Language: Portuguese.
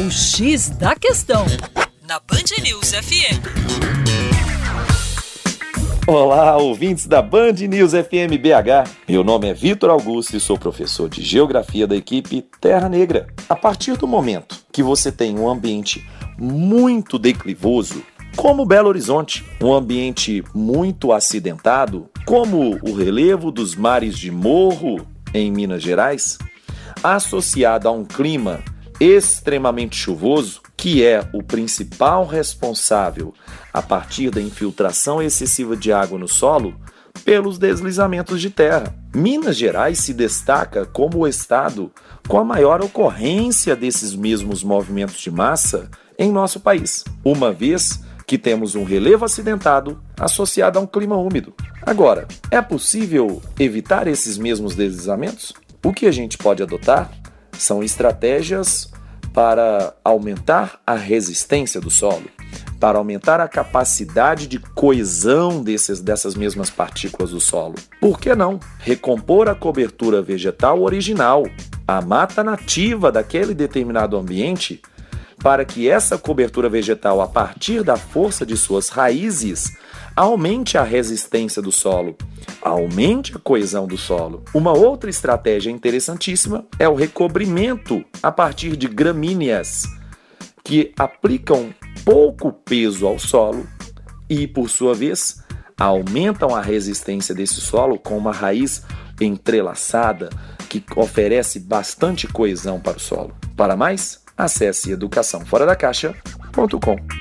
O X da Questão, na Band News FM. Olá, ouvintes da Band News FM BH. Meu nome é Vitor Augusto e sou professor de Geografia da equipe Terra Negra. A partir do momento que você tem um ambiente muito declivoso, como Belo Horizonte, um ambiente muito acidentado, como o relevo dos mares de Morro em Minas Gerais, associado a um clima extremamente chuvoso, que é o principal responsável a partir da infiltração excessiva de água no solo pelos deslizamentos de terra. Minas Gerais se destaca como o estado com a maior ocorrência desses mesmos movimentos de massa em nosso país, uma vez que temos um relevo acidentado associado a um clima úmido. Agora, é possível evitar esses mesmos deslizamentos? O que a gente pode adotar são estratégias para aumentar a resistência do solo, para aumentar a capacidade de coesão desses, dessas mesmas partículas do solo. Por que não recompor a cobertura vegetal original, a mata nativa daquele determinado ambiente, para que essa cobertura vegetal, a partir da força de suas raízes, aumente a resistência do solo, aumente a coesão do solo. Uma outra estratégia interessantíssima é o recobrimento a partir de gramíneas, que aplicam pouco peso ao solo e, por sua vez, aumentam a resistência desse solo com uma raiz entrelaçada que oferece bastante coesão para o solo. Para mais, acesse educaçãoforadacaixa.com.